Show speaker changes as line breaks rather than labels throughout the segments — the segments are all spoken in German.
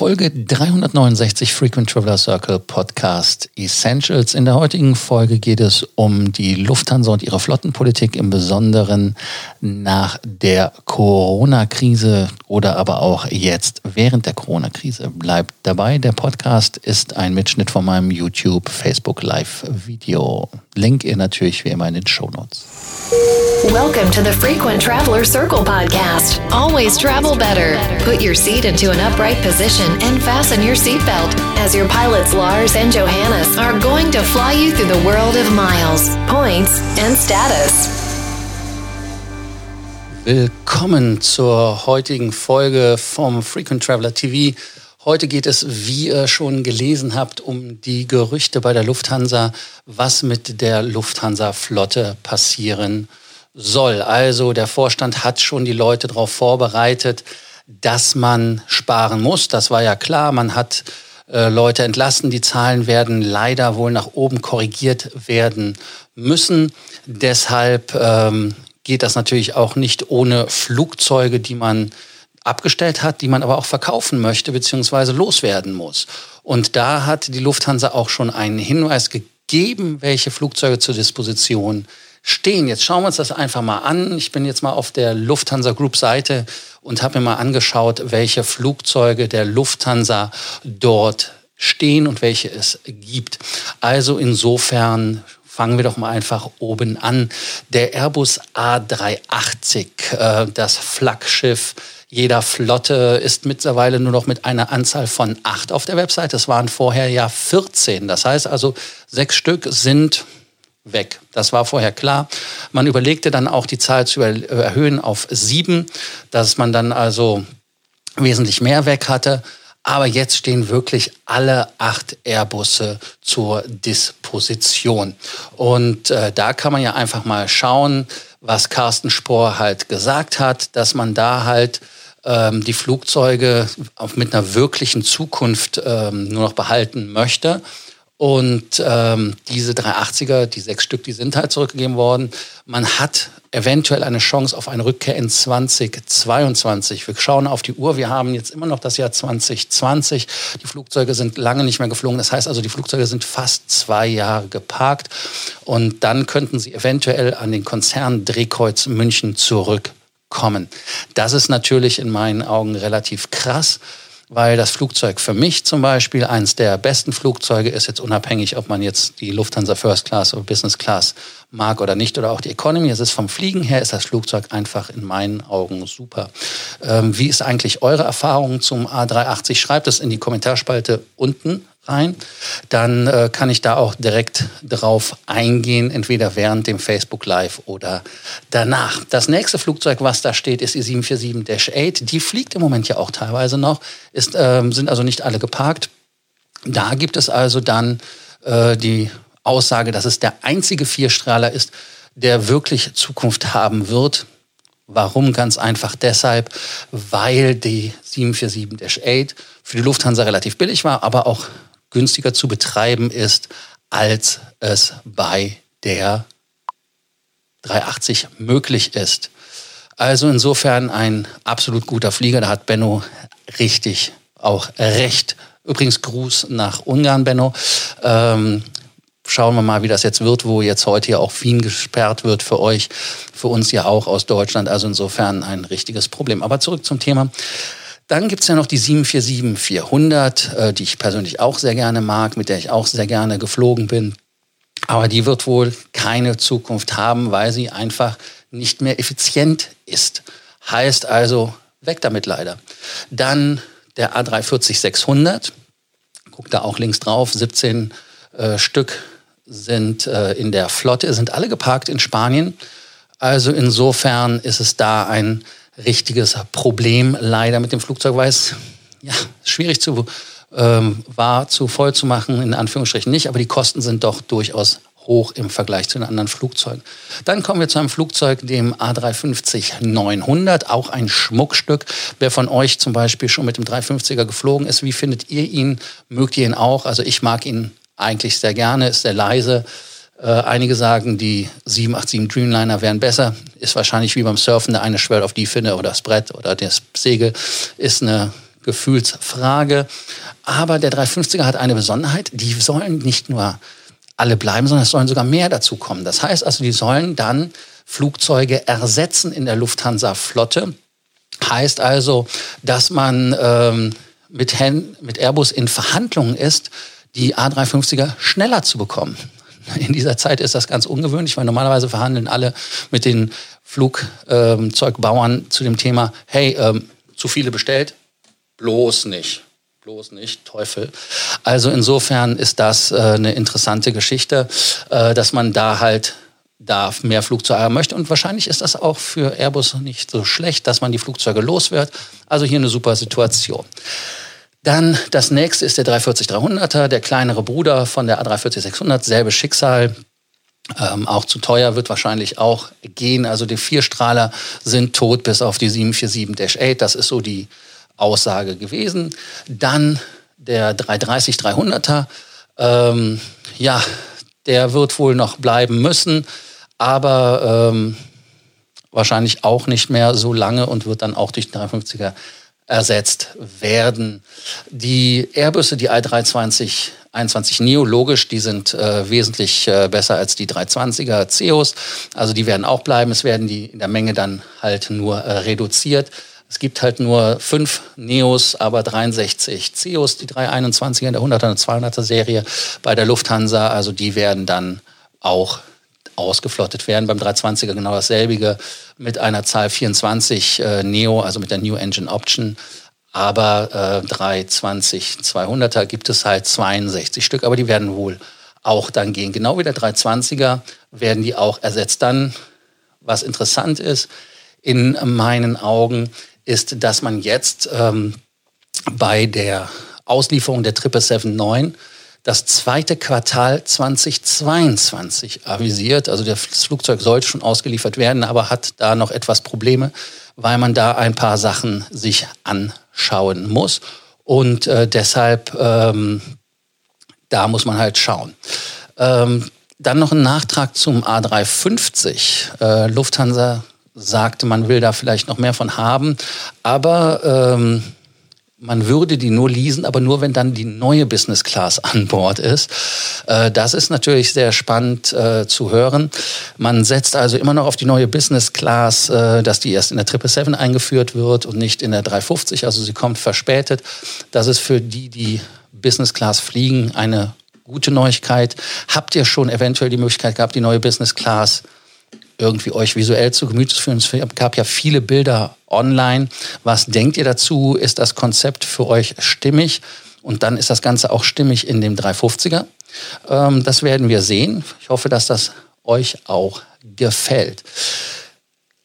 Folge 369 Frequent Traveler Circle Podcast Essentials. In der heutigen Folge geht es um die Lufthansa und ihre Flottenpolitik, im Besonderen nach der Corona-Krise oder aber auch jetzt während der Corona-Krise. Bleibt dabei. Der Podcast ist ein Mitschnitt von meinem YouTube, Facebook Live-Video. Link ihr natürlich wie immer in den Show Notes.
Welcome to the Frequent Traveler Circle podcast. Always travel better. Put your seat into an upright position and fasten your seatbelt as your pilots Lars and Johannes are going to fly you through the world of miles, points, and status.
Willkommen zur heutigen Folge vom Frequent Traveler TV. Heute geht es, wie ihr schon gelesen habt, um die Gerüchte bei der Lufthansa, was mit der Lufthansa-Flotte passieren soll. Also der Vorstand hat schon die Leute darauf vorbereitet, dass man sparen muss. Das war ja klar. Man hat äh, Leute entlassen. Die Zahlen werden leider wohl nach oben korrigiert werden müssen. Deshalb ähm, geht das natürlich auch nicht ohne Flugzeuge, die man abgestellt hat, die man aber auch verkaufen möchte bzw. loswerden muss. Und da hat die Lufthansa auch schon einen Hinweis gegeben, welche Flugzeuge zur Disposition stehen. Jetzt schauen wir uns das einfach mal an. Ich bin jetzt mal auf der Lufthansa Group Seite und habe mir mal angeschaut, welche Flugzeuge der Lufthansa dort stehen und welche es gibt. Also insofern fangen wir doch mal einfach oben an. Der Airbus A380, äh, das Flaggschiff jeder Flotte ist mittlerweile nur noch mit einer Anzahl von acht auf der Website. Das waren vorher ja 14. Das heißt also, sechs Stück sind weg. Das war vorher klar. Man überlegte dann auch die Zahl zu erhöhen auf sieben, dass man dann also wesentlich mehr weg hatte. Aber jetzt stehen wirklich alle acht Airbusse zur Disposition. Und äh, da kann man ja einfach mal schauen, was Carsten Spohr halt gesagt hat, dass man da halt ähm, die Flugzeuge mit einer wirklichen Zukunft ähm, nur noch behalten möchte. Und ähm, diese 380er, die sechs Stück, die sind halt zurückgegeben worden. Man hat eventuell eine Chance auf eine Rückkehr in 2022. Wir schauen auf die Uhr. Wir haben jetzt immer noch das Jahr 2020. Die Flugzeuge sind lange nicht mehr geflogen. Das heißt also, die Flugzeuge sind fast zwei Jahre geparkt. Und dann könnten sie eventuell an den Konzern Drehkreuz München zurückkommen. Das ist natürlich in meinen Augen relativ krass weil das Flugzeug für mich zum Beispiel eines der besten Flugzeuge ist, jetzt unabhängig, ob man jetzt die Lufthansa First Class oder Business Class mag oder nicht oder auch die Economy. Es ist vom Fliegen her, ist das Flugzeug einfach in meinen Augen super. Ähm, wie ist eigentlich eure Erfahrung zum A380? Schreibt es in die Kommentarspalte unten rein, dann äh, kann ich da auch direkt drauf eingehen, entweder während dem Facebook Live oder danach. Das nächste Flugzeug, was da steht, ist die 747-8. Die fliegt im Moment ja auch teilweise noch, ist, äh, sind also nicht alle geparkt. Da gibt es also dann äh, die Aussage, dass es der einzige Vierstrahler ist, der wirklich Zukunft haben wird. Warum? Ganz einfach deshalb, weil die 747-8 für die Lufthansa relativ billig war, aber auch günstiger zu betreiben ist, als es bei der 380 möglich ist. Also insofern ein absolut guter Flieger. Da hat Benno richtig auch recht. Übrigens Gruß nach Ungarn, Benno. Ähm, schauen wir mal, wie das jetzt wird, wo jetzt heute ja auch Wien gesperrt wird für euch, für uns ja auch aus Deutschland. Also insofern ein richtiges Problem. Aber zurück zum Thema. Dann gibt's ja noch die 747-400, äh, die ich persönlich auch sehr gerne mag, mit der ich auch sehr gerne geflogen bin. Aber die wird wohl keine Zukunft haben, weil sie einfach nicht mehr effizient ist. Heißt also, weg damit leider. Dann der A340-600, guckt da auch links drauf, 17 äh, Stück sind äh, in der Flotte, sind alle geparkt in Spanien. Also insofern ist es da ein richtiges Problem leider mit dem Flugzeug, weil es ja, schwierig zu, ähm, war, zu voll zu machen, in Anführungsstrichen nicht, aber die Kosten sind doch durchaus hoch im Vergleich zu den anderen Flugzeugen. Dann kommen wir zu einem Flugzeug, dem A350-900, auch ein Schmuckstück. Wer von euch zum Beispiel schon mit dem 350er geflogen ist, wie findet ihr ihn? Mögt ihr ihn auch? Also ich mag ihn eigentlich sehr gerne, ist sehr leise, einige sagen, die 787 Dreamliner wären besser. Ist wahrscheinlich wie beim Surfen, der eine schwört auf die Finne oder das Brett oder das Segel. Ist eine Gefühlsfrage. Aber der 350er hat eine Besonderheit, die sollen nicht nur alle bleiben, sondern es sollen sogar mehr dazu kommen. Das heißt also, die sollen dann Flugzeuge ersetzen in der Lufthansa-Flotte. Heißt also, dass man ähm, mit, mit Airbus in Verhandlungen ist, die A350er schneller zu bekommen. In dieser Zeit ist das ganz ungewöhnlich, weil normalerweise verhandeln alle mit den Flugzeugbauern zu dem Thema, hey, ähm, zu viele bestellt, bloß nicht. Bloß nicht, Teufel. Also insofern ist das äh, eine interessante Geschichte, äh, dass man da halt da mehr Flugzeuge haben möchte. Und wahrscheinlich ist das auch für Airbus nicht so schlecht, dass man die Flugzeuge los wird. Also hier eine super Situation. Dann das nächste ist der 340-300er, der kleinere Bruder von der A340-600, selbe Schicksal. Ähm, auch zu teuer wird wahrscheinlich auch gehen. Also die Vierstrahler sind tot bis auf die 747-8. Das ist so die Aussage gewesen. Dann der 330-300er. Ähm, ja, der wird wohl noch bleiben müssen, aber ähm, wahrscheinlich auch nicht mehr so lange und wird dann auch durch den 350er ersetzt werden. Die Airbusse, die i320 21 Neo, logisch, die sind äh, wesentlich äh, besser als die 320er CEOs. Also die werden auch bleiben. Es werden die in der Menge dann halt nur äh, reduziert. Es gibt halt nur fünf Neos, aber 63 CEOs, die 321er in der 100er und 200er Serie bei der Lufthansa. Also die werden dann auch ausgeflottet werden. Beim 320er genau dasselbige mit einer Zahl 24 äh, Neo, also mit der New Engine Option. Aber äh, 320 200er gibt es halt 62 Stück, aber die werden wohl auch dann gehen. Genau wie der 320er werden die auch ersetzt. Dann, was interessant ist, in meinen Augen, ist, dass man jetzt ähm, bei der Auslieferung der 777-9 das zweite Quartal 2022 avisiert. Also das Flugzeug sollte schon ausgeliefert werden, aber hat da noch etwas Probleme, weil man da ein paar Sachen sich anschauen muss. Und äh, deshalb, ähm, da muss man halt schauen. Ähm, dann noch ein Nachtrag zum A350. Äh, Lufthansa sagte, man will da vielleicht noch mehr von haben, aber ähm, man würde die nur leasen, aber nur wenn dann die neue Business Class an Bord ist. Äh, das ist natürlich sehr spannend äh, zu hören. Man setzt also immer noch auf die neue Business Class, äh, dass die erst in der 777 eingeführt wird und nicht in der 350. Also sie kommt verspätet. Das ist für die, die Business Class fliegen, eine gute Neuigkeit. Habt ihr schon eventuell die Möglichkeit gehabt, die neue Business Class irgendwie euch visuell zu Gemüte zu führen. Es gab ja viele Bilder online. Was denkt ihr dazu? Ist das Konzept für euch stimmig? Und dann ist das Ganze auch stimmig in dem 350er. Ähm, das werden wir sehen. Ich hoffe, dass das euch auch gefällt.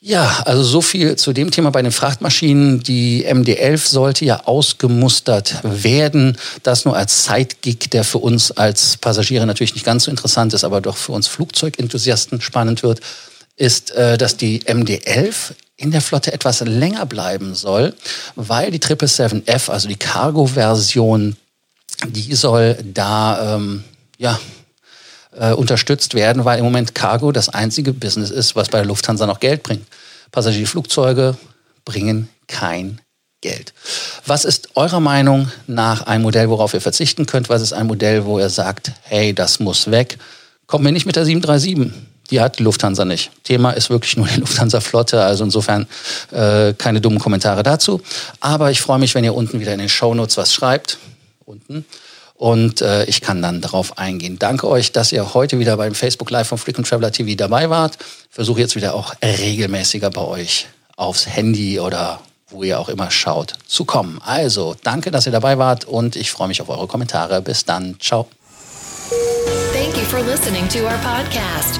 Ja, also so viel zu dem Thema bei den Frachtmaschinen. Die MD-11 sollte ja ausgemustert werden. Das nur als Sidegig, der für uns als Passagiere natürlich nicht ganz so interessant ist, aber doch für uns Flugzeugenthusiasten spannend wird ist, äh, dass die MD-11 in der Flotte etwas länger bleiben soll, weil die 777F, also die Cargo-Version, die soll da ähm, ja, äh, unterstützt werden, weil im Moment Cargo das einzige Business ist, was bei der Lufthansa noch Geld bringt. Passagierflugzeuge bringen kein Geld. Was ist eurer Meinung nach ein Modell, worauf ihr verzichten könnt? Was ist ein Modell, wo ihr sagt, hey, das muss weg? Kommt mir nicht mit der 737 die hat Lufthansa nicht. Thema ist wirklich nur die Lufthansa-Flotte, also insofern äh, keine dummen Kommentare dazu. Aber ich freue mich, wenn ihr unten wieder in den Shownotes was schreibt. Unten. Und äh, ich kann dann darauf eingehen. Danke euch, dass ihr heute wieder beim Facebook Live von Frequent Traveler TV dabei wart. Versuche jetzt wieder auch regelmäßiger bei euch aufs Handy oder wo ihr auch immer schaut, zu kommen. Also, danke, dass ihr dabei wart und ich freue mich auf eure Kommentare. Bis dann. Ciao.
Thank you for listening to our podcast.